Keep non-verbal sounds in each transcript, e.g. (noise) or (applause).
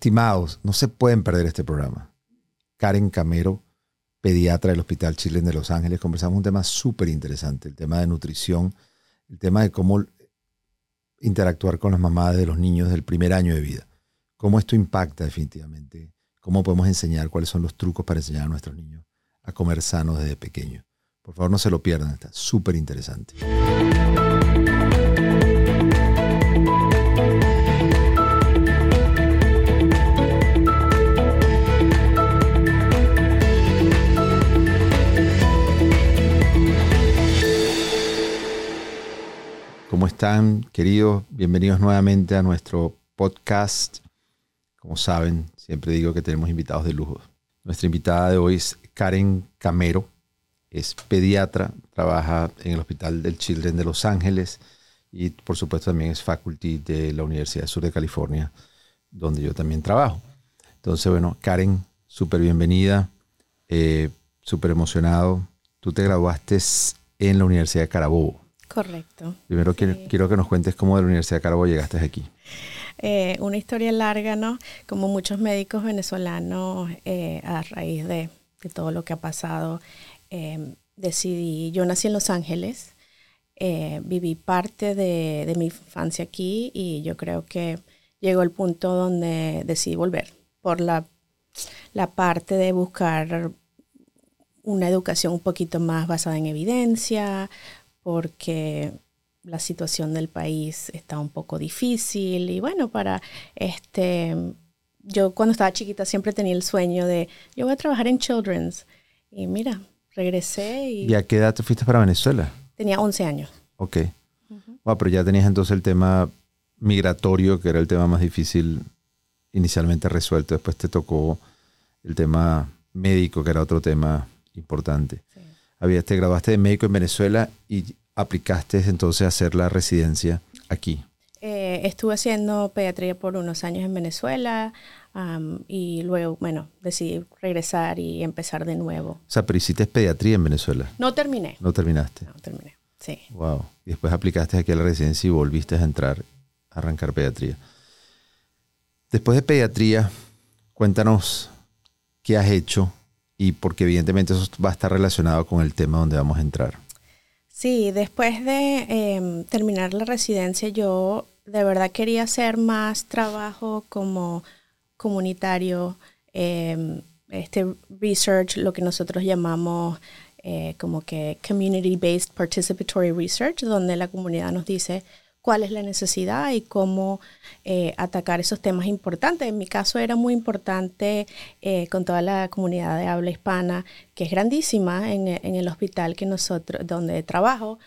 Estimados, no se pueden perder este programa. Karen Camero, pediatra del Hospital Chile de Los Ángeles, conversamos un tema súper interesante, el tema de nutrición, el tema de cómo interactuar con las mamás de los niños del primer año de vida. Cómo esto impacta definitivamente. Cómo podemos enseñar cuáles son los trucos para enseñar a nuestros niños a comer sanos desde pequeños. Por favor, no se lo pierdan, está súper interesante. Están, queridos? Bienvenidos nuevamente a nuestro podcast. Como saben, siempre digo que tenemos invitados de lujo. Nuestra invitada de hoy es Karen Camero. Es pediatra, trabaja en el Hospital del Children de Los Ángeles y por supuesto también es faculty de la Universidad Sur de California, donde yo también trabajo. Entonces, bueno, Karen, súper bienvenida, eh, súper emocionado. Tú te graduaste en la Universidad de Carabobo. Correcto. Primero quiero, que nos cuentes cómo de la Universidad de Carabobo llegaste aquí. Eh, una historia larga, ¿no? Como muchos médicos venezolanos, eh, a raíz de, todo lo que ha pasado, eh, decidí, yo nací en Los Ángeles, viví parte de, mi infancia aquí y yo creo que llegó el punto donde decidí volver por la, la parte de buscar una educación un poquito más basada en evidencia, porque la situación del país está un poco difícil y bueno, para este, yo cuando estaba chiquita siempre tenía el sueño de, yo voy a trabajar en Children's y mira, regresé y... ¿Y a qué edad te fuiste para Venezuela? Tenía 11 años. Ok. pero ya tenías entonces el tema migratorio, que era el tema más difícil inicialmente resuelto, después te tocó el tema médico, que era otro tema importante. Sí habías, te grabaste de médico en Venezuela y aplicaste entonces a hacer la residencia aquí. Eh, estuve haciendo pediatría por unos años en Venezuela y luego, bueno, decidí regresar y empezar de nuevo. O sea, pero hiciste pediatría en Venezuela. No terminé. No terminaste. No terminé, sí. Wow. Y después aplicaste aquí a la residencia y volviste a entrar, a arrancar pediatría. Después de pediatría, cuéntanos qué has hecho y porque evidentemente eso va a estar relacionado con el tema donde vamos a entrar. Sí, después de em, terminar la residencia yo de verdad quería hacer más trabajo como comunitario, em, este research, lo que nosotros llamamos eh, como que community-based participatory research, donde la comunidad nos dice cuál es la necesidad y cómo eh, atacar esos temas importantes. En mi caso era muy importante eh, con toda la comunidad de habla hispana, que es grandísima en, el hospital que nosotros, donde trabajo.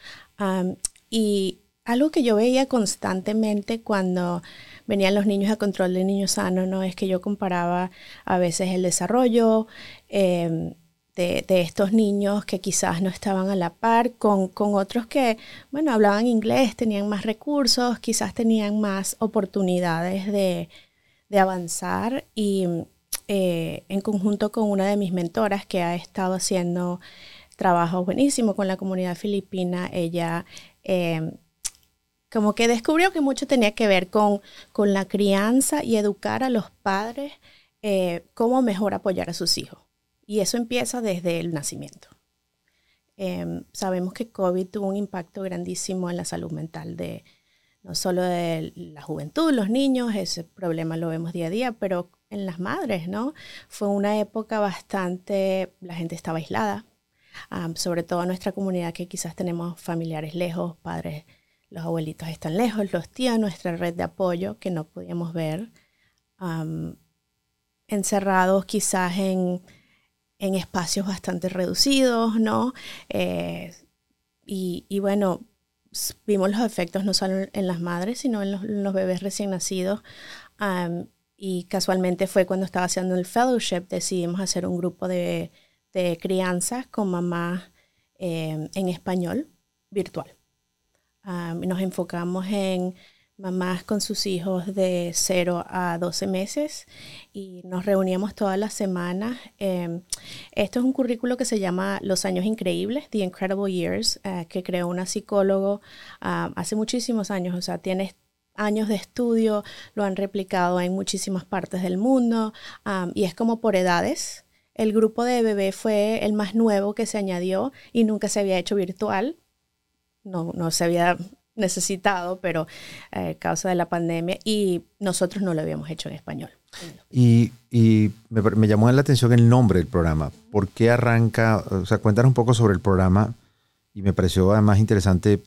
y algo que yo veía constantemente cuando venían los niños a control de niños sanos, ¿no? Es que yo comparaba a veces el desarrollo, em, de, estos niños que quizás no estaban a la par con, otros que, bueno, hablaban inglés, tenían más recursos, quizás tenían más oportunidades de, avanzar y eh, en conjunto con una de mis mentoras que ha estado haciendo trabajo buenísimo con la comunidad filipina, ella eh, como que descubrió que mucho tenía que ver con, con la crianza y educar a los padres eh, cómo mejor apoyar a sus hijos. Y eso empieza desde el nacimiento. Em, sabemos que COVID tuvo un impacto grandísimo en la salud mental de no solo de la juventud, los niños, ese problema lo vemos día a día, pero en las madres, ¿no? Fue una época bastante, la gente estaba aislada, sobre todo nuestra comunidad que quizás tenemos familiares lejos, padres, los abuelitos están lejos, los tíos, nuestra red de apoyo que no podíamos ver, encerrados quizás en en espacios bastante reducidos, ¿no? Eh, y, bueno, vimos los efectos no solo en las madres, sino en los, bebés recién nacidos. y casualmente fue cuando estaba haciendo el fellowship, decidimos hacer un grupo de, crianzas con mamás em, en español virtual. nos enfocamos en mamás con sus hijos de 0 a 12 meses y nos reuníamos todas las semanas. Em, esto es un currículo que se llama Los Años Increíbles, The Incredible Years, eh, que creó una psicólogo ah, hace muchísimos años. O sea, tienes años de estudio, lo han replicado en muchísimas partes del mundo y es como por edades. El grupo de bebé fue el más nuevo que se añadió y nunca se había hecho virtual. No, no se había necesitado, pero a eh, causa de la pandemia y nosotros no lo habíamos hecho en español. Y, me, me, llamó la atención el nombre del programa. ¿Por qué arranca? O sea, cuéntanos un poco sobre el programa y me pareció además interesante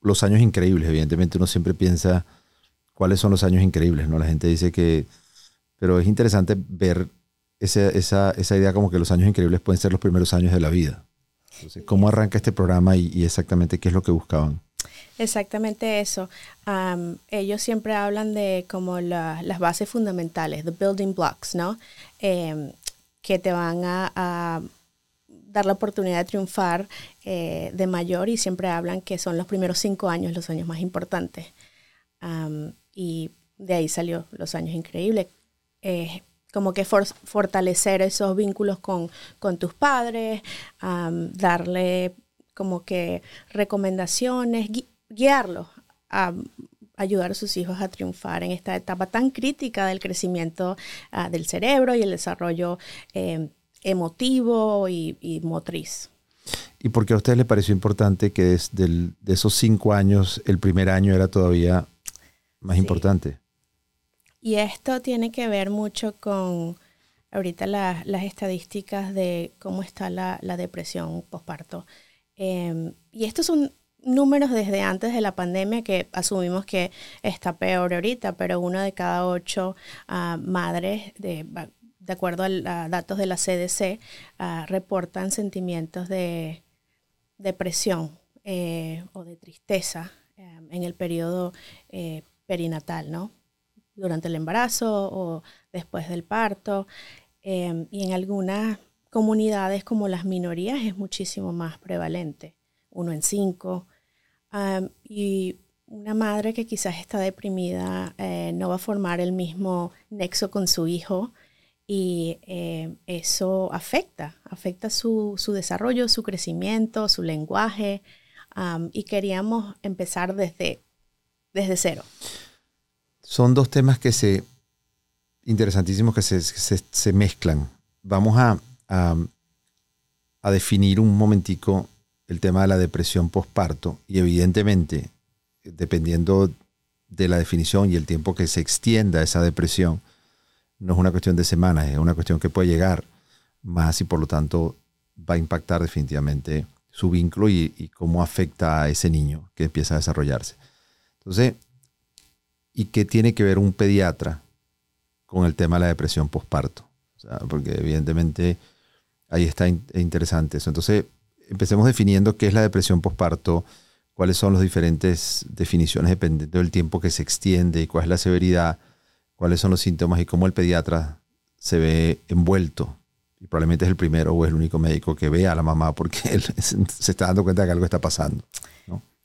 los años increíbles. Evidentemente uno siempre piensa cuáles son los años increíbles, ¿no? La gente dice que... Pero es interesante ver esa, esa, esa idea como que los años increíbles pueden ser los primeros años de la vida. Entonces, ¿cómo arranca este programa y, exactamente qué es lo que buscaban? Exactamente eso. ellos siempre hablan de como las bases fundamentales, the building blocks, ¿no? Em, que te van a dar la oportunidad de triunfar eh, de mayor y siempre hablan que son los primeros cinco años los años más importantes. y de ahí salió los años increíbles. como que fortalecer esos vínculos con, con tus padres, darle como que recomendaciones, guiarlos a ayudar a sus hijos a triunfar en esta etapa tan crítica del crecimiento ah, del cerebro y el desarrollo em, emotivo y, motriz. ¿Y por qué a usted le pareció importante que desde de esos cinco años, el primer año era todavía más importante? Y esto tiene que ver mucho con ahorita las estadísticas de cómo está la, depresión postparto. Em, y estos son números desde antes de la pandemia que asumimos que está peor ahorita, pero una de cada ocho ah, madres de de acuerdo a, datos de la CDC, ah, reportan sentimientos de depresión eh, o de tristeza eh, en el periodo eh, perinatal, ¿no? Durante el embarazo o después del parto. y en algunas comunidades como las minorías es muchísimo más prevalente, uno en cinco. Y una madre que quizás está deprimida no va a formar el mismo nexo con su hijo y eh, eso afecta, afecta su, desarrollo, su crecimiento, su lenguaje y queríamos empezar desde, desde cero. Son dos temas que se, interesantísimos que se, mezclan. Vamos a, a, definir un momentico el tema de la depresión postparto y evidentemente, dependiendo de la definición y el tiempo que se extienda esa depresión, no es una cuestión de semanas, es una cuestión que puede llegar más y por lo tanto va a impactar definitivamente su vínculo y, cómo afecta a ese niño que empieza a desarrollarse. Entonces, ¿y qué tiene que ver un pediatra con el tema de la depresión postparto? porque evidentemente ahí está interesante eso. Entonces, empecemos definiendo qué es la depresión postparto, cuáles son las diferentes definiciones dependiendo del tiempo que se extiende cuál es la severidad cuáles son los síntomas y cómo el pediatra se ve envuelto. Y probablemente es el primero o el único médico que ve a la mamá porque (laughs) él se está dando cuenta de que algo está pasando.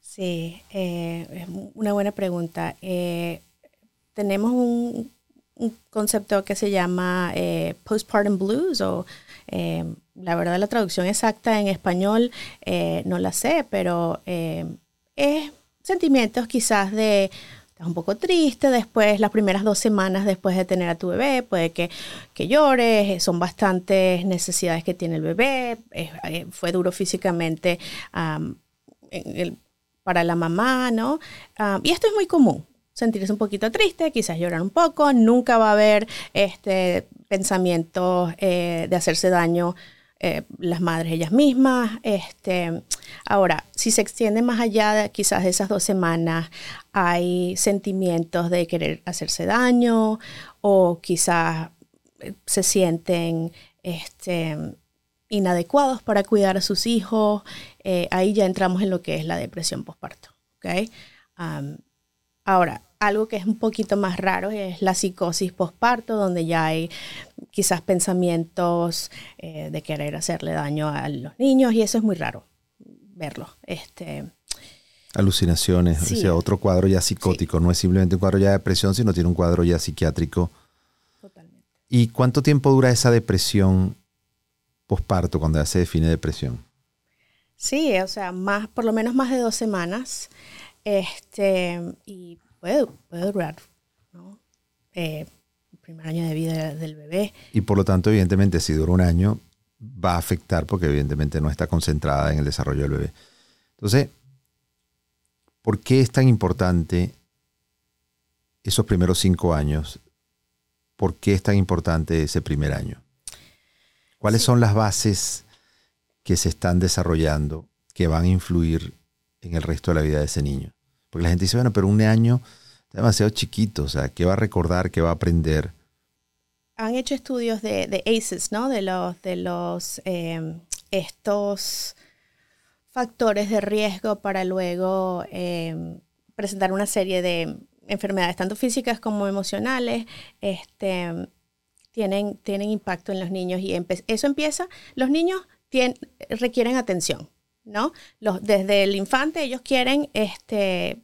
Sí, eh, es una buena pregunta. Eh, tenemos un, concepto que se llama eh, postpartum blues o la verdad la traducción exacta en español no la sé, pero es sentimientos quizás de estás un poco triste, después las primeras dos semanas después de tener a tu bebé, puede que, que llores, eh, son bastantes necesidades que tiene el bebé, eh, fue duro físicamente para la mamá, ¿no? y esto es muy común, sentirse un poquito triste, quizás llorar un poco, nunca va a haber este pensamientos eh, de hacerse daño las madres ellas mismas. Este, ahora, si se extiende más allá de quizás de esas dos semanas hay sentimientos de querer hacerse daño o quizás eh, se sienten este, inadecuados para cuidar a sus hijos. Eh, ahí ya entramos en lo que es la depresión postparto. ¿okay? ahora, algo que es un poquito más raro es la psicosis postparto, donde ya hay quizás pensamientos eh, de querer hacerle daño a los niños y eso es muy raro verlo. Este, Alucinaciones, o sea, otro cuadro ya psicótico, no es simplemente un cuadro ya de depresión, sino tiene un cuadro ya psiquiátrico. Totalmente. ¿Y cuánto tiempo dura esa depresión posparto cuando ya se define depresión? Sí, o sea, más, por lo menos más de dos semanas. Este, y puede, puede durar, ¿no? Eh, el primer año de vida del bebé. Y por lo tanto, evidentemente, si dura un año, va a afectar porque evidentemente no está concentrada en el desarrollo del bebé. Entonces, ¿por qué es tan importante esos primeros cinco años? ¿Por qué es tan importante ese primer año? ¿Cuáles son las bases que se están desarrollando que van a influir en el resto de la vida de ese niño? Porque la gente dice, bueno, pero un año es demasiado chiquito, o sea, ¿qué va a recordar, qué va a aprender? Han hecho estudios de, ACEs, ¿no? De los, de los em, estos factores de riesgo para luego em, presentar una serie de enfermedades, tanto físicas como emocionales, este, tienen, tienen impacto en los niños y eso empieza, los niños requieren atención, ¿no? Desde el infante ellos quieren este,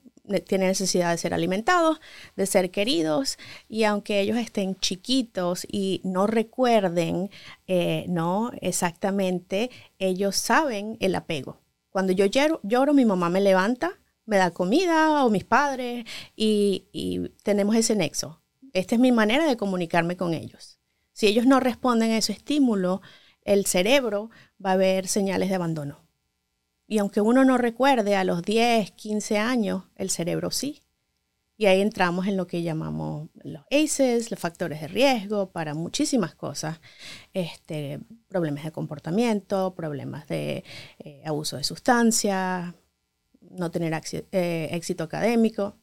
tienen necesidad de ser alimentados, de ser queridos, y aunque ellos estén chiquitos y no recuerden, eh, no exactamente, ellos saben el apego. Cuando yo lloro, mi mamá me levanta, me da comida o mis padres y tenemos ese nexo. Esta es mi manera de comunicarme con ellos. Si ellos no responden a ese estímulo, el cerebro va a ver señales de abandono. Y aunque uno no recuerde a los 10, 15 años, el cerebro sí. Y ahí entramos en lo que llamamos los ACEs, los factores de riesgo para muchísimas cosas, este, problemas de comportamiento, problemas de eh, abuso de sustancias, no tener eh, éxito académico,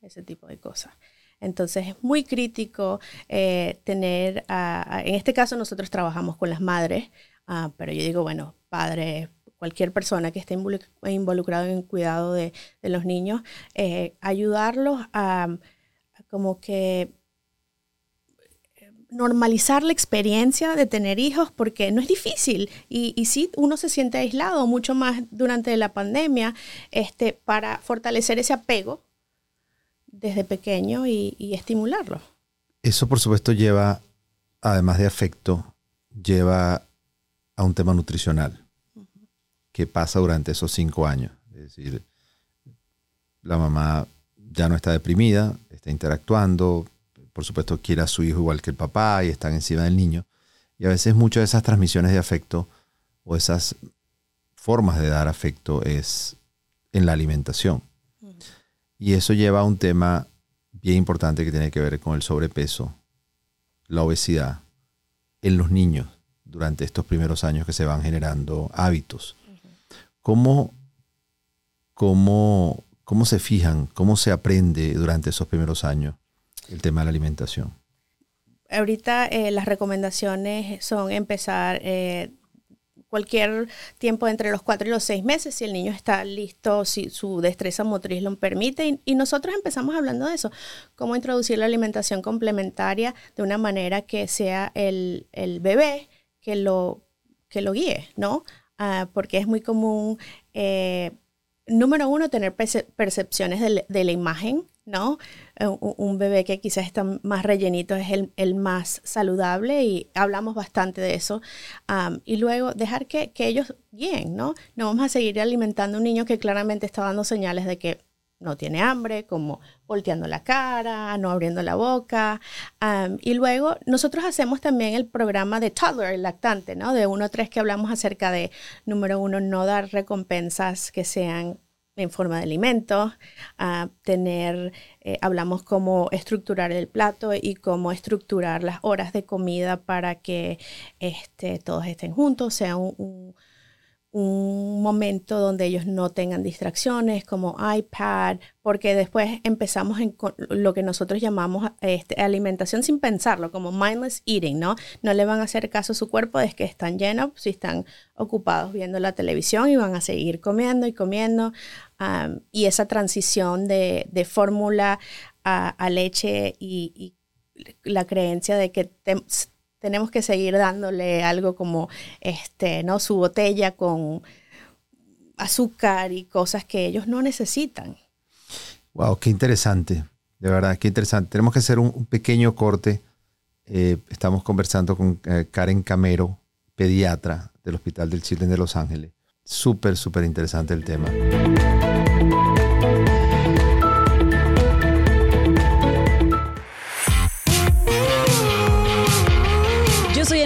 ese tipo de cosas. Entonces es muy crítico eh, tener, en este caso nosotros trabajamos con las madres, ah, pero yo digo, bueno, padres, cualquier persona que esté involucrado en el cuidado de, los niños, eh, ayudarlos a, como que eh, normalizar la experiencia de tener hijos porque no es difícil y, y sí uno se siente aislado mucho más durante la pandemia este, para fortalecer ese apego desde pequeño y, y estimularlo. Eso por supuesto lleva, además de afecto, lleva a un tema nutricional que pasa durante esos cinco años. Es decir, la mamá ya no está deprimida, está interactuando, por supuesto quiere a su hijo igual que el papá y están encima del niño. Y a veces muchas de esas transmisiones de afecto o esas formas de dar afecto es en la alimentación. Y eso lleva a un tema bien importante que tiene que ver con el sobrepeso, la obesidad en los niños durante estos primeros años que se van generando hábitos. ¿Cómo, cómo, cómo se fijan, cómo se aprende durante esos primeros años el tema de la alimentación? Ahorita eh, las recomendaciones son empezar eh, cualquier tiempo entre los cuatro y los seis meses, si el niño está listo, si su destreza motriz lo permite. Y, nosotros empezamos hablando de eso, cómo introducir la alimentación complementaria de una manera que sea el, bebé que lo, que lo guíe, ¿no? Ah, porque es muy común, eh, número uno, tener percepciones de, la imagen, ¿no? Eh, un, bebé que quizás está más rellenito es el, más saludable y hablamos bastante de eso. y luego dejar que, que ellos guíen, ¿no? No vamos a seguir alimentando un niño que claramente está dando señales de que no tiene hambre, como volteando la cara, no abriendo la boca. y luego nosotros hacemos también el programa de toddler, el lactante, ¿no? De 1 a 3 que hablamos acerca de, número uno, no dar recompensas que sean en forma de alimentos, tener, eh, hablamos cómo estructurar el plato y cómo estructurar las horas de comida para que este, todos estén juntos, sea un momento donde ellos no tengan distracciones como iPad, porque después empezamos en lo que nosotros llamamos este, alimentación sin pensarlo, como mindless eating, ¿no? No le van a hacer caso a su cuerpo de que están llenos, si están ocupados viendo la televisión y van a seguir comiendo y comiendo. y esa transición de, fórmula a, leche y, la creencia de que tenemos que seguir dándole algo como este, ¿no? Su botella con azúcar y cosas que ellos no necesitan. Wow, qué interesante. De verdad, qué interesante. Tenemos que hacer un, pequeño corte. Eh, estamos conversando con eh, Karen Camero, pediatra del Hospital del Chile de Los Ángeles. Súper, súper interesante el tema.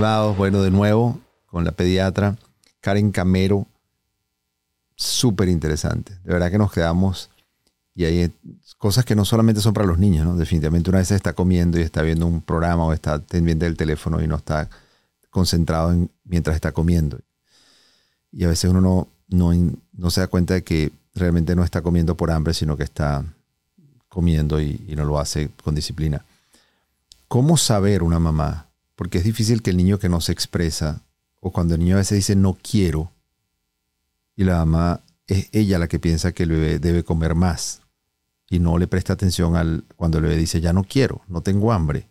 Estimados, bueno, de nuevo con la pediatra Karen Camero, súper interesante. De verdad que nos quedamos y hay cosas que no solamente son para los niños, ¿no? Definitivamente una vez está comiendo y está viendo un programa o está pendiente del teléfono y no está concentrado en, mientras está comiendo. Y a veces uno no, no, no, se da cuenta de que realmente no está comiendo por hambre, sino que está comiendo y, y no lo hace con disciplina. ¿Cómo saber una mamá porque es difícil que el niño que no se expresa, o cuando el niño a veces dice no quiero, y la mamá es ella la que piensa que el bebé debe comer más, y no le presta atención al cuando el bebé dice ya no quiero, no tengo hambre.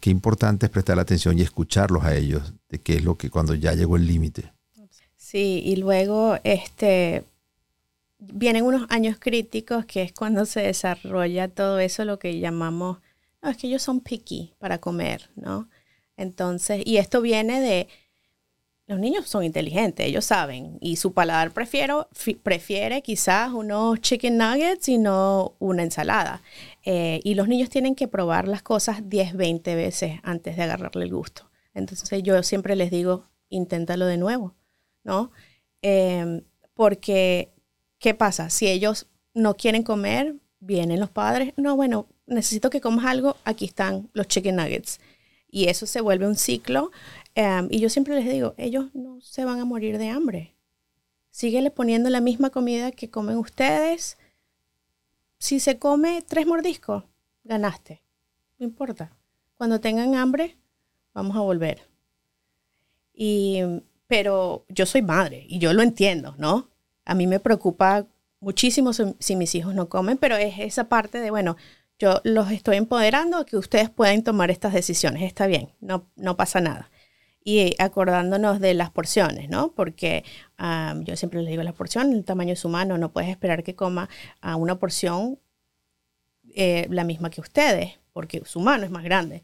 Qué importante es prestar atención y escucharlos a ellos, de qué es lo que cuando ya llegó el límite. Sí, y luego este vienen unos años críticos que es cuando se desarrolla todo eso, lo que llamamos, no, es que ellos son picky para comer, ¿no? Entonces, y esto viene de, los niños son inteligentes, ellos saben, y su paladar prefiero, prefiere quizás unos chicken nuggets y no una ensalada. Eh, y los niños tienen que probar las cosas 10, 20 veces antes de agarrarle el gusto. Entonces yo siempre les digo, inténtalo de nuevo, ¿no? Em, porque, ¿qué pasa? Si ellos no quieren comer, vienen los padres, no, bueno, necesito que comas algo, aquí están los chicken nuggets y eso se vuelve un ciclo. Em, y yo siempre les digo, ellos no se van a morir de hambre. Síguele poniendo la misma comida que comen ustedes. Si se come tres mordiscos, ganaste. No importa. Cuando tengan hambre, vamos a volver. Y, pero yo soy madre y yo lo entiendo, ¿no? A mí me preocupa muchísimo si mis hijos no comen, pero es esa parte de, bueno, yo los estoy empoderando a que ustedes puedan tomar estas decisiones. Está bien, no, no pasa nada. Y acordándonos de las porciones, ¿no? Porque yo siempre les digo, la porción, el tamaño es humano, no puedes esperar que coma a una porción eh, la misma que ustedes, porque su mano es más grande.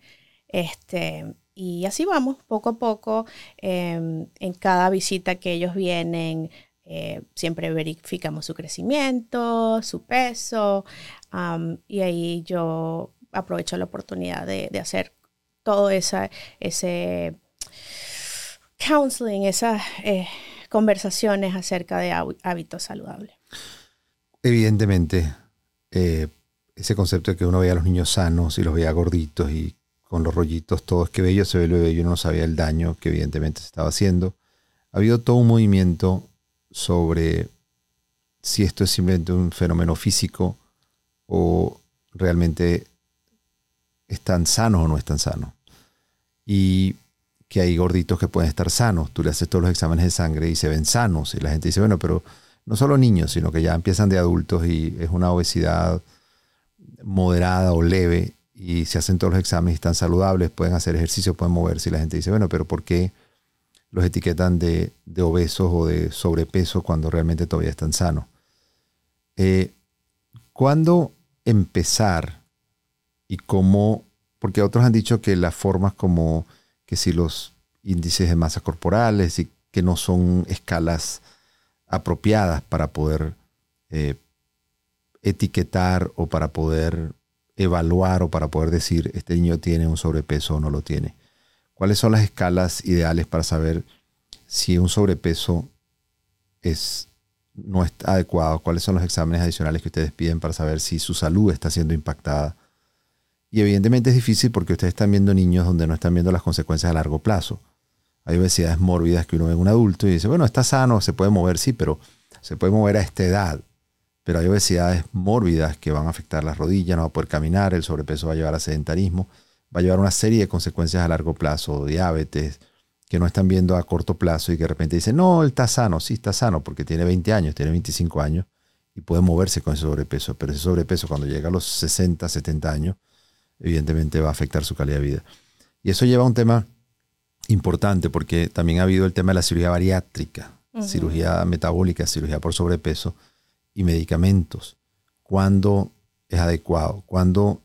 Este, y así vamos, poco a poco, em, en cada visita que ellos vienen, eh, siempre verificamos su crecimiento, su peso, y ahí yo aprovecho la oportunidad de, hacer todo esa, ese counseling, esas eh, conversaciones acerca de hábitos saludables. Evidentemente, eh, ese concepto de que uno veía a los niños sanos y los veía gorditos y con los rollitos, todo es que bello se ve lo bello, uno no sabía el daño que evidentemente se estaba haciendo. Ha habido todo un movimiento sobre si esto es simplemente un fenómeno físico o realmente es tan sano o no es tan sano. Y que hay gorditos que pueden estar sanos. Tú le haces todos los exámenes de sangre y se ven sanos. Y la gente dice, bueno, pero no solo niños, sino que ya empiezan de adultos y es una obesidad moderada o leve y se hacen todos los exámenes y están saludables, pueden hacer ejercicio, pueden moverse. Y la gente dice, bueno, pero ¿por qué? Los etiquetan de, obesos o de sobrepeso cuando realmente todavía están sanos. Eh, ¿Cuándo empezar y cómo? Porque otros han dicho que las formas como que si los índices de masa corporales y que no son escalas apropiadas para poder eh, etiquetar o para poder evaluar o para poder decir este niño tiene un sobrepeso o no lo tiene. ¿Cuáles son las escalas ideales para saber si un sobrepeso es, no está adecuado? ¿Cuáles son los exámenes adicionales que ustedes piden para saber si su salud está siendo impactada? Y evidentemente es difícil porque ustedes están viendo niños donde no están viendo las consecuencias a largo plazo. Hay obesidades mórbidas que uno ve en un adulto y dice, bueno, está sano, se puede mover, sí, pero se puede mover a esta edad. Pero hay obesidades mórbidas que van a afectar las rodillas, no va a poder caminar, el sobrepeso va a llevar a sedentarismo va a llevar una serie de consecuencias a largo plazo, diabetes, que no están viendo a corto plazo y que de repente dicen, no, él está sano, sí está sano porque tiene 20 años, tiene 25 años y puede moverse con ese sobrepeso, pero ese sobrepeso cuando llega a los 60, 70 años evidentemente va a afectar su calidad de vida. Y eso lleva a un tema importante porque también ha habido el tema de la cirugía bariátrica, cirugía metabólica, cirugía por sobrepeso y medicamentos. ¿Cuándo es adecuado? ¿Cuándo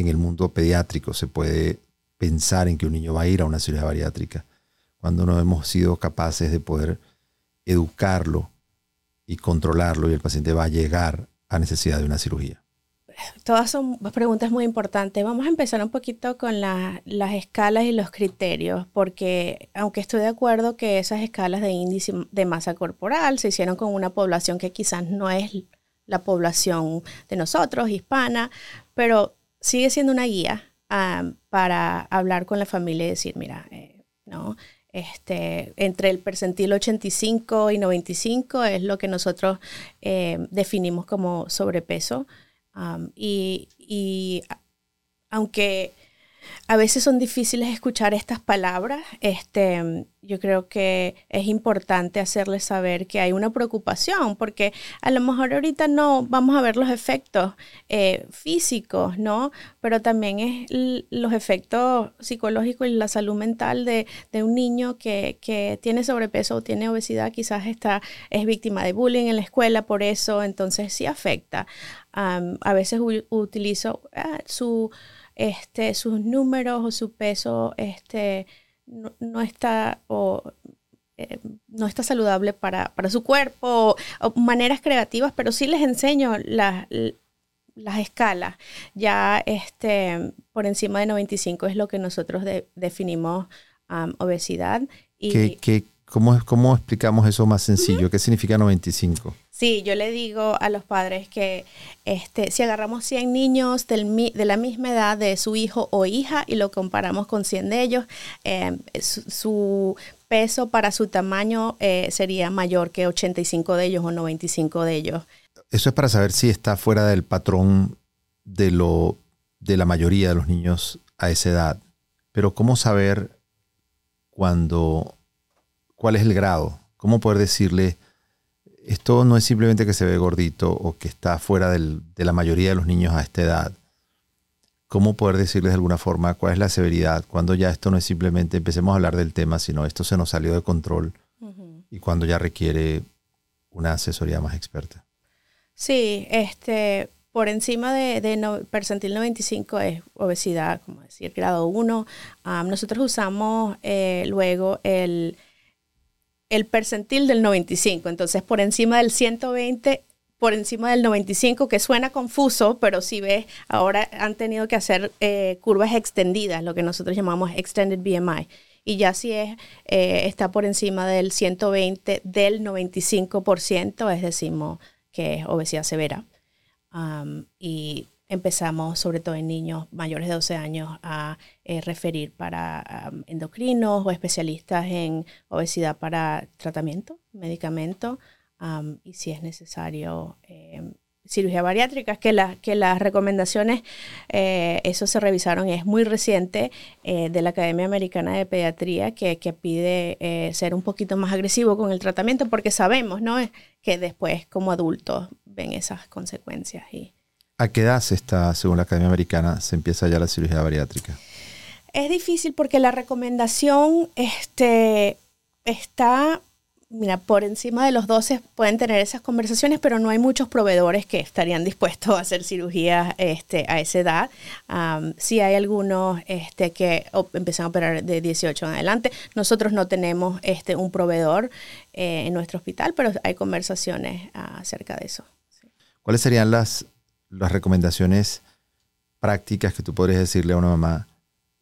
en el mundo pediátrico se puede pensar en que un niño va a ir a una cirugía bariátrica? Cuando no hemos sido capaces de poder educarlo y controlarlo y el paciente va a llegar a necesidad de una cirugía todas son preguntas muy importantes. Vamos a empezar un poquito con las escalas y los criterios, porque aunque estoy de acuerdo que esas escalas de índice de masa corporal se hicieron con una población que quizás no es la población de nosotros, hispana, pero sigue siendo una guía ah, para hablar con la familia y decir, mira, eh, no, este, entre el percentil 85 y 95 es lo que nosotros eh, definimos como sobrepeso y, aunque a veces son difíciles escuchar estas palabras, este, yo creo que es importante hacerles saber que hay una preocupación, porque a lo mejor ahorita no vamos a ver los efectos eh, físicos, ¿no? Pero también es los efectos psicológicos y la salud mental de, un niño que, tiene sobrepeso o tiene obesidad, quizás está, es víctima de bullying en la escuela por eso, entonces sí afecta a veces utilizo ah, su, este, sus números o su peso este, no, está o, eh, no está saludable para, su cuerpo o, maneras creativas, pero sí les enseño las escalas. Ya este, por encima de 95 es lo que nosotros definimos obesidad. ¿Qué, cómo, ¿Cómo explicamos eso más sencillo? ¿Qué significa 95? Sí, yo le digo a los padres que este, si agarramos 100 niños del, de la misma edad de su hijo o hija y lo comparamos con 100 de ellos, em, su, peso para su tamaño eh, sería mayor que 85 de ellos o 95 de ellos. Eso es para saber si está fuera del patrón de, lo, de la mayoría de los niños a esa edad. Pero ¿cómo saber cuándo, cuál es el grado? ¿Cómo poder decirle esto no es simplemente que se ve gordito o que está fuera de la mayoría de los niños a esta edad. ¿Cómo poder decirles de alguna forma cuál es la severidad? Cuando ya esto no es simplemente empecemos a hablar del tema, sino esto se nos salió de control y cuando ya requiere una asesoría más experta. Sí, este, por encima de, percentil 95 es obesidad, como decir, grado 1. Ah, nosotros usamos eh, luego el el percentil del 95. Entonces, por encima del 120, por encima del 95, que suena confuso, pero si ves, ahora han tenido que hacer eh, curvas extendidas, lo que nosotros llamamos Extended BMI. Y ya si es, eh, está por encima del 120 del 95%, es decimos que es obesidad severa. y empezamos, sobre todo en niños mayores de 12 años, a eh, referir para endocrinos o especialistas en obesidad para tratamiento, medicamento, y si es necesario em, cirugía bariátrica, que, la, que las recomendaciones, eh, eso se revisaron, es muy reciente, eh, de la Academia Americana de Pediatría, que, que pide ser un poquito más agresivo con el tratamiento, porque sabemos ¿no? que después como adultos ven esas consecuencias. Y, ¿A qué edad se está, según la Academia Americana, se empieza ya la cirugía bariátrica? Es difícil porque la recomendación este, está, mira, por encima de los 12 pueden tener esas conversaciones, pero no hay muchos proveedores que estarían dispuestos a hacer cirugía este, a esa edad. sí hay algunos este, que empiezan a operar de 18 en adelante. Nosotros no tenemos este, un proveedor eh, en nuestro hospital, pero hay conversaciones acerca de eso. ¿Cuáles serían las las recomendaciones prácticas que tú podrías decirle a una mamá,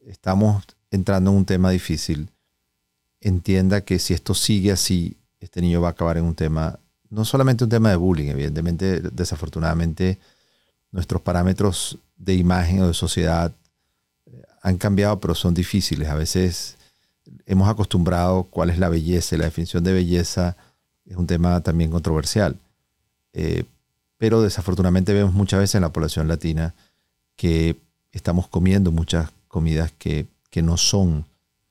estamos entrando en un tema difícil, entienda que si esto sigue así, este niño va a acabar en un tema, no solamente un tema de bullying, evidentemente, desafortunadamente, nuestros parámetros de imagen o de sociedad eh, han cambiado, pero son difíciles. A veces hemos acostumbrado cuál es la belleza y la definición de belleza es un tema también controversial. Eh, pero desafortunadamente vemos muchas veces en la población latina que estamos comiendo muchas comidas que, no son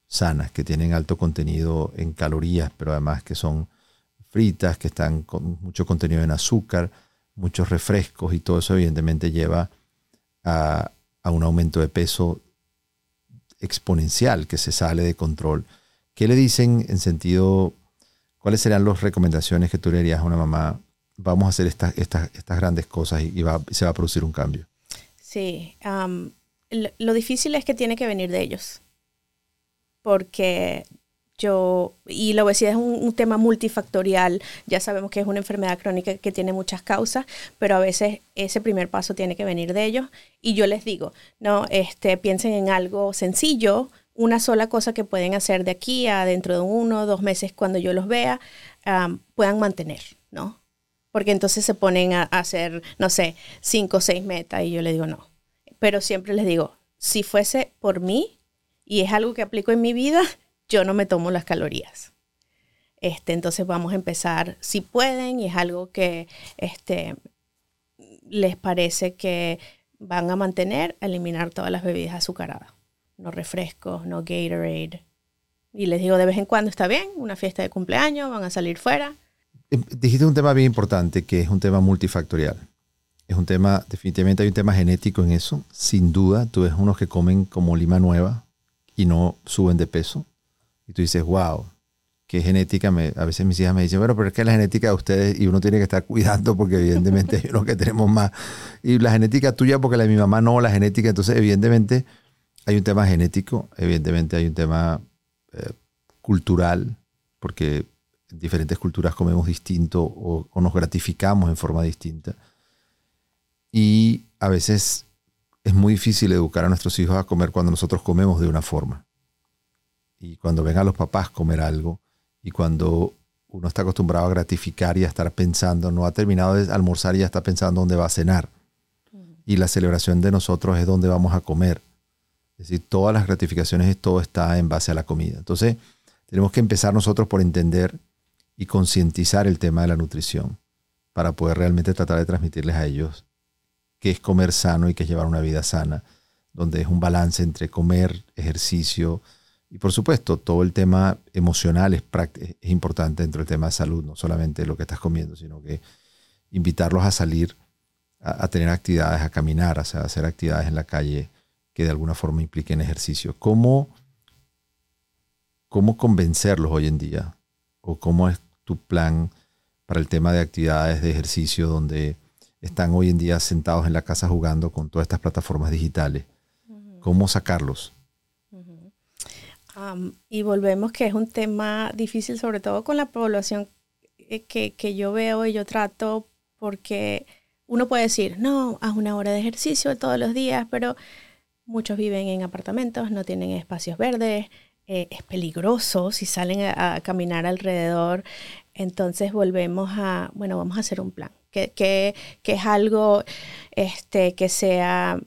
sanas, que tienen alto contenido en calorías, pero además que son fritas, que están con mucho contenido en azúcar, muchos refrescos y todo eso evidentemente lleva a, a un aumento de peso exponencial que se sale de control. ¿Qué le dicen en sentido, cuáles serían las recomendaciones que tú le dirías a una mamá? Vamos a hacer estas, estas, estas grandes cosas y, va, se va a producir un cambio. Sí, lo, difícil es que tiene que venir de ellos. Porque yo, y la obesidad es un, tema multifactorial, ya sabemos que es una enfermedad crónica que tiene muchas causas, pero a veces ese primer paso tiene que venir de ellos. Y yo les digo, no, este, piensen en algo sencillo, una sola cosa que pueden hacer de aquí a dentro de uno dos meses cuando yo los vea, puedan mantener, ¿no? Porque entonces se ponen a, hacer, no sé, cinco o seis metas y yo les digo no. Pero siempre les digo, si fuese por mí y es algo que aplico en mi vida, (laughs) yo no me tomo las calorías. Este, entonces vamos a empezar, si pueden, y es algo que este, les parece que van a mantener, eliminar todas las bebidas azucaradas. No refrescos, no Gatorade. Y les digo, de vez en cuando está bien, una fiesta de cumpleaños, van a salir fuera. Em, dijiste un tema bien importante, que es un tema multifactorial. Es un tema, definitivamente hay un tema genético en eso, sin duda. Tú ves unos que comen como lima nueva y no suben de peso y tú dices, wow, qué genética. Me, a veces mis hijas me dicen, bueno, pero es que la genética de ustedes y uno tiene que estar cuidando porque evidentemente (laughs) hay unos que tenemos más. Y la genética tuya porque la de mi mamá no, la genética. Entonces, evidentemente hay un tema genético, evidentemente hay un tema eh, cultural, porque diferentes culturas comemos distinto o, o nos gratificamos en forma distinta. Y a veces es muy difícil educar a nuestros hijos a comer cuando nosotros comemos de una forma y cuando ven a los papás comer algo y cuando uno está acostumbrado a gratificar y a estar pensando, no ha terminado de almorzar y ya está pensando dónde va a cenar. Y la celebración de nosotros es dónde vamos a comer. Es decir, todas las gratificaciones, todo está en base a la comida. Entonces, tenemos que empezar nosotros por entender y concientizar el tema de la nutrición para poder realmente tratar de transmitirles a ellos qué es comer sano y qué es llevar una vida sana, donde es un balance entre comer, ejercicio, y por supuesto, todo el tema emocional es, es importante dentro del tema de salud, no solamente lo que estás comiendo, sino que invitarlos a salir a, tener actividades, a caminar, a hacer actividades en la calle que de alguna forma impliquen ejercicio. ¿Cómo, ¿Cómo convencerlos hoy en día? ¿O cómo es tu plan para el tema de actividades de ejercicio donde están hoy en día sentados en la casa jugando con todas estas plataformas digitales? ¿Cómo sacarlos? y volvemos que es un tema difícil, sobre todo con la población eh, que, yo veo y yo trato, porque uno puede decir, no, haz una hora de ejercicio todos los días, pero muchos viven en apartamentos, no tienen espacios verdes, eh, es peligroso si salen a, caminar alrededor. Entonces volvemos a, bueno, vamos a hacer un plan, que, que, que es algo este, que sea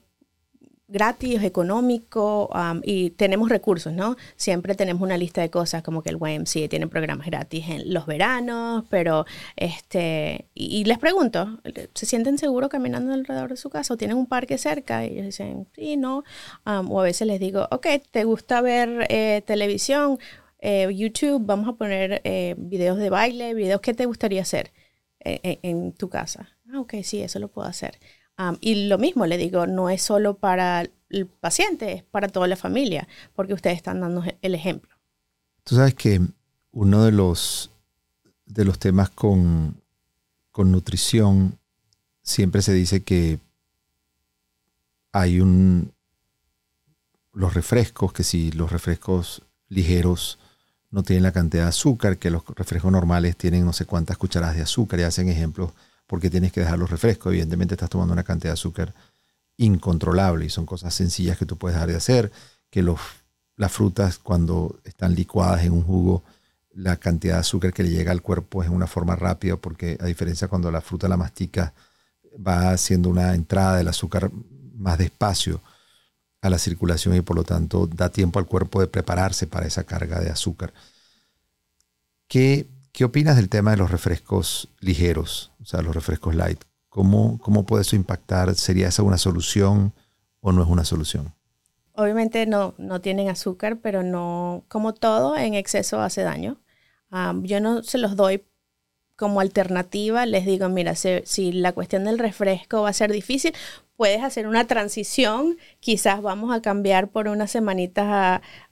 gratis, económico y tenemos recursos, ¿no? Siempre tenemos una lista de cosas como que el YMCA tiene programas gratis en los veranos, pero este, y, les pregunto, ¿se sienten seguros caminando alrededor de su casa o tienen un parque cerca? Y ellos dicen, sí, no. o a veces les digo, ok, ¿te gusta ver eh, televisión? Eh, YouTube, vamos a poner eh, videos de baile, videos que te gustaría hacer en tu casa. Ah, ok, sí, eso lo puedo hacer y lo mismo le digo, no es solo para el paciente, es para toda la familia, porque ustedes están dando el ejemplo. Tú sabes que uno de los, de los temas con, con nutrición, siempre se dice que hay un, los refrescos, que si los refrescos ligeros no tienen la cantidad de azúcar, que los refrescos normales tienen no sé cuántas cucharadas de azúcar y hacen ejemplos porque tienes que dejar los refrescos. Evidentemente estás tomando una cantidad de azúcar incontrolable y son cosas sencillas que tú puedes dejar de hacer, que los, las frutas cuando están licuadas en un jugo, la cantidad de azúcar que le llega al cuerpo es en una forma rápida, porque a diferencia cuando la fruta la mastica, va haciendo una entrada del azúcar más despacio a la circulación y por lo tanto da tiempo al cuerpo de prepararse para esa carga de azúcar. ¿Qué ¿Qué opinas del tema de los refrescos ligeros, o sea, los refrescos light? ¿Cómo, cómo puede eso impactar? ¿Sería esa una solución o no es una solución? Obviamente no, no tienen azúcar, pero no, como todo, en exceso hace daño. yo no se los doy como alternativa, les digo, mira, si, si, la cuestión del refresco va a ser difícil, puedes hacer una transición, quizás vamos a cambiar por unas semanitas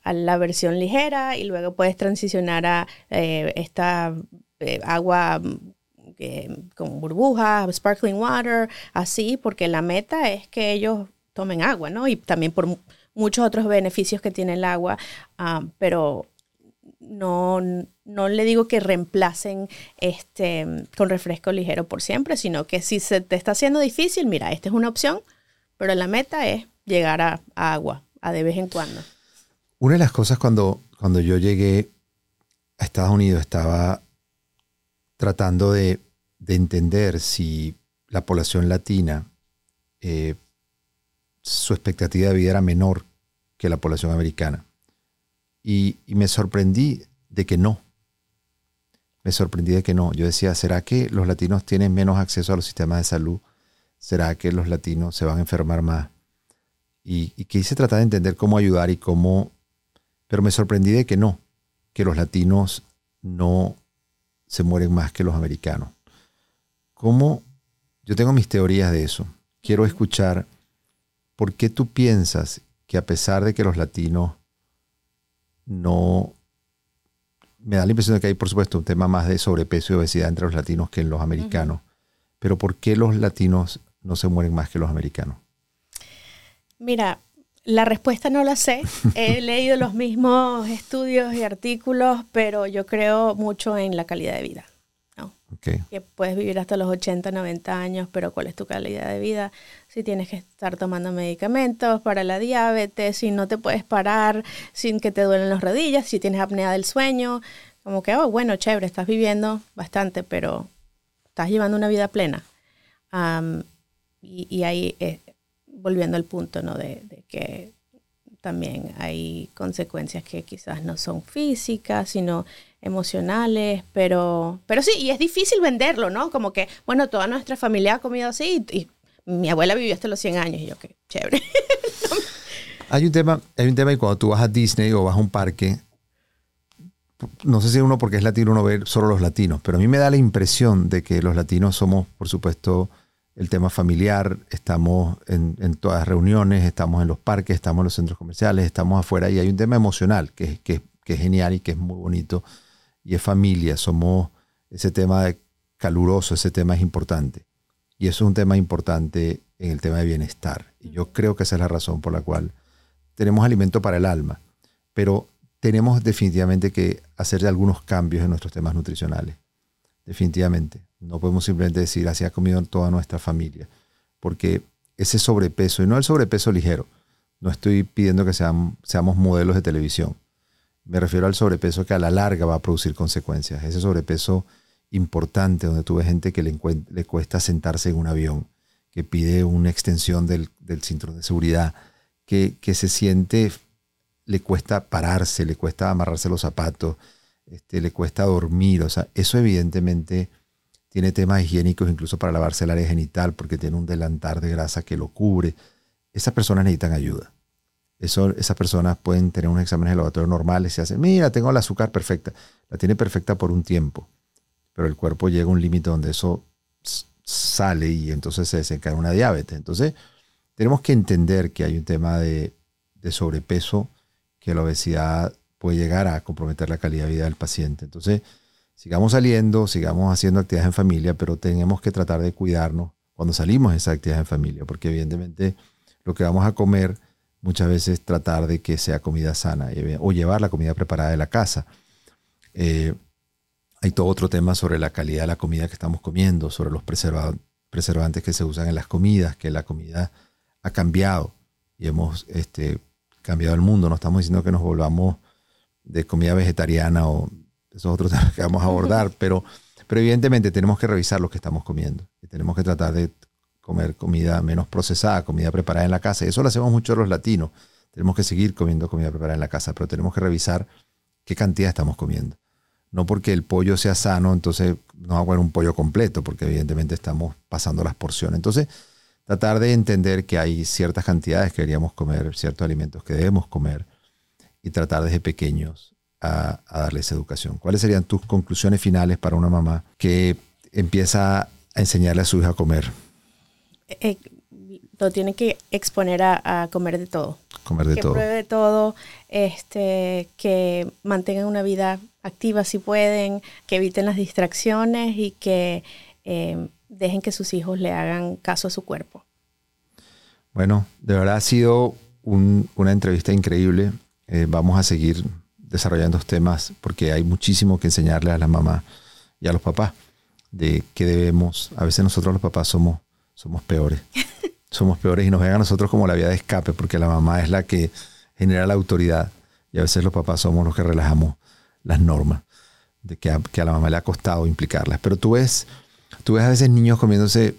a, la versión ligera y luego puedes transicionar a eh, esta eh, agua mm, con burbujas, sparkling water, así, porque la meta es que ellos tomen agua, ¿no? Y también por muchos otros beneficios que tiene el agua, ah, pero no, no le digo que reemplacen este con refresco ligero por siempre, sino que si se te está haciendo difícil, mira, esta es una opción, pero la meta es llegar a, agua a de vez en cuando. Una de las cosas cuando, cuando yo llegué a Estados Unidos estaba tratando de, entender si la población latina, eh, su expectativa de vida era menor que la población americana. Y, me sorprendí de que no. Me sorprendí de que no. Yo decía, ¿será que los latinos tienen menos acceso a los sistemas de salud? ¿Será que los latinos se van a enfermar más? Y, y quise tratar de entender cómo ayudar y cómo... Pero me sorprendí de que no, que los latinos no se mueren más que los americanos. ¿Cómo? Yo tengo mis teorías de eso. Quiero escuchar por qué tú piensas que a pesar de que los latinos no... Me da la impresión de que hay, por supuesto, un tema más de sobrepeso y obesidad entre los latinos que en los americanos. Pero ¿por qué los latinos no se mueren más que los americanos? Mira, la respuesta no la sé. (laughs) He leído los mismos estudios y artículos, pero yo creo mucho en la calidad de vida. Que puedes vivir hasta los 80, 90 años, pero ¿cuál es tu calidad de vida? Si tienes que estar tomando medicamentos para la diabetes, si no te puedes parar sin que te duelen las rodillas, si tienes apnea del sueño, como que, oh, bueno, chévere, estás viviendo bastante, pero estás llevando una vida plena. y, ahí, eh, volviendo al punto, ¿no? De, de que también hay consecuencias que quizás no son físicas, sino emocionales, pero, pero sí, y es difícil venderlo, ¿no? Como que, bueno, toda nuestra familia ha comido así y, mi abuela vivió hasta los 100 años y yo, qué chévere. (laughs) hay un tema, hay un tema y cuando tú vas a Disney o vas a un parque, no sé si uno porque es latino uno ve solo los latinos, pero a mí me da la impresión de que los latinos somos, por supuesto, el tema familiar, estamos en, todas las reuniones, estamos en los parques, estamos en los centros comerciales, estamos afuera y hay un tema emocional que, que, que es genial y que es muy bonito y es familia, somos ese tema caluroso, ese tema es importante. Y eso es un tema importante en el tema de bienestar. Y yo creo que esa es la razón por la cual tenemos alimento para el alma, pero tenemos definitivamente que hacer algunos cambios en nuestros temas nutricionales. Definitivamente. No podemos simplemente decir así ha comido toda nuestra familia, porque ese sobrepeso, y no el sobrepeso ligero, no estoy pidiendo que seamos modelos de televisión, me refiero al sobrepeso que a la larga va a producir consecuencias. Ese sobrepeso importante donde tú ves gente que le, cuesta sentarse en un avión, que pide una extensión del, cinturón de seguridad, que, que, se siente, le cuesta pararse, le cuesta amarrarse los zapatos, este, le cuesta dormir. O sea, eso evidentemente tiene temas higiénicos incluso para lavarse el área genital porque tiene un delantar de grasa que lo cubre. Esas personas necesitan ayuda. Eso, esas personas pueden tener unos exámenes de laboratorio normales se hacen, mira, tengo la azúcar perfecta. La tiene perfecta por un tiempo, pero el cuerpo llega a un límite donde eso sale y entonces se desencadena una diabetes. Entonces, tenemos que entender que hay un tema de, de sobrepeso, que la obesidad puede llegar a comprometer la calidad de vida del paciente. Entonces, sigamos saliendo, sigamos haciendo actividades en familia, pero tenemos que tratar de cuidarnos cuando salimos de esas actividades en familia, porque evidentemente lo que vamos a comer muchas veces tratar de que sea comida sana o llevar la comida preparada de la casa. Eh, hay todo otro tema sobre la calidad de la comida que estamos comiendo, sobre los preservantes que se usan en las comidas, que la comida ha cambiado y hemos este, cambiado el mundo. No estamos diciendo que nos volvamos de comida vegetariana o esos otros (laughs) temas que vamos a abordar, (laughs) pero, pero evidentemente tenemos que revisar lo que estamos comiendo y tenemos que tratar de comer comida menos procesada, comida preparada en la casa. Y eso lo hacemos mucho los latinos. Tenemos que seguir comiendo comida preparada en la casa, pero tenemos que revisar qué cantidad estamos comiendo. No porque el pollo sea sano, entonces no vamos a un pollo completo, porque evidentemente estamos pasando las porciones. Entonces, tratar de entender que hay ciertas cantidades que deberíamos comer, ciertos alimentos que debemos comer, y tratar desde pequeños a, darles educación. ¿Cuáles serían tus conclusiones finales para una mamá que empieza a enseñarle a su hija a comer? Eh, lo tiene que exponer a, comer de todo. Comer de que todo. Que pruebe de todo, este, que mantengan una vida activa si pueden, que eviten las distracciones y que eh, dejen que sus hijos le hagan caso a su cuerpo. Bueno, de verdad ha sido una entrevista increíble. Eh, vamos a seguir desarrollando estos temas porque hay muchísimo que enseñarle a la mamá y a los papás de que debemos, a veces nosotros los papás somos, somos peores. (laughs) somos peores y nos ven a nosotros como la vía de escape porque la mamá es la que genera la autoridad y a veces los papás somos los que relajamos las normas de que a, que a la mamá le ha costado implicarlas. Pero tú ves, tú ves a veces niños comiéndose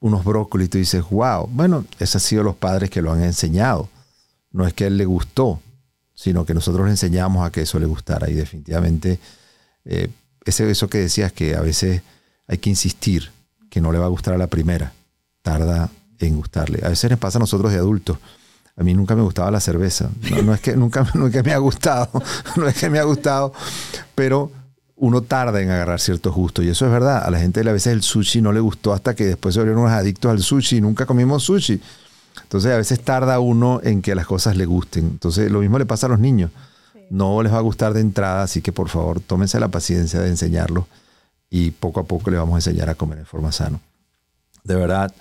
unos brócolis y tú dices, wow, bueno, esos han sido los padres que lo han enseñado. No es que a él le gustó, sino que nosotros le enseñamos a que eso le gustara. Y definitivamente, eh, ese, eso que decías que a veces hay que insistir, que no le va a gustar a la primera, tarda en gustarle. A veces nos pasa a nosotros de adultos. A mí nunca me gustaba la cerveza. No, es que nunca, (laughs) nunca me ha gustado, (laughs) no es que me ha gustado, pero uno tarda en agarrar ciertos gustos. Y eso es verdad. A la gente a veces el sushi no le gustó hasta que después se volvieron unos adictos al sushi y nunca comimos sushi. Entonces a veces tarda uno en que las cosas le gusten. Entonces lo mismo le pasa a los niños. No les va a gustar de entrada, así que por favor tómense la paciencia de enseñarlos y poco a poco le vamos a enseñar a comer de forma sana. De verdad,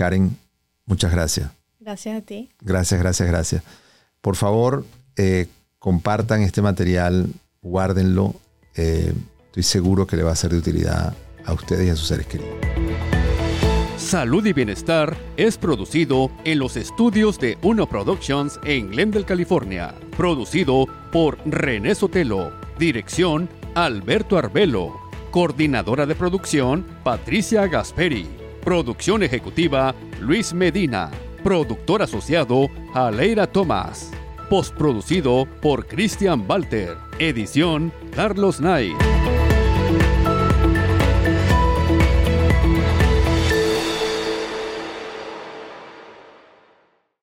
Karen, muchas gracias. Gracias a ti. Gracias, gracias, gracias. Por favor, eh, compartan este material, guárdenlo eh, estoy seguro que le va a ser de utilidad a ustedes y a sus seres queridos. Salud y Bienestar es producido en los estudios de Uno Productions en Glendale, California. Producido por René Sotelo. Dirección Alberto Arbelo. Coordinadora de producción Patricia Gasperi. Producción ejecutiva Luis Medina. Productor asociado Aleira Tomás. Postproducido por Christian Walter. Edición Carlos Knight.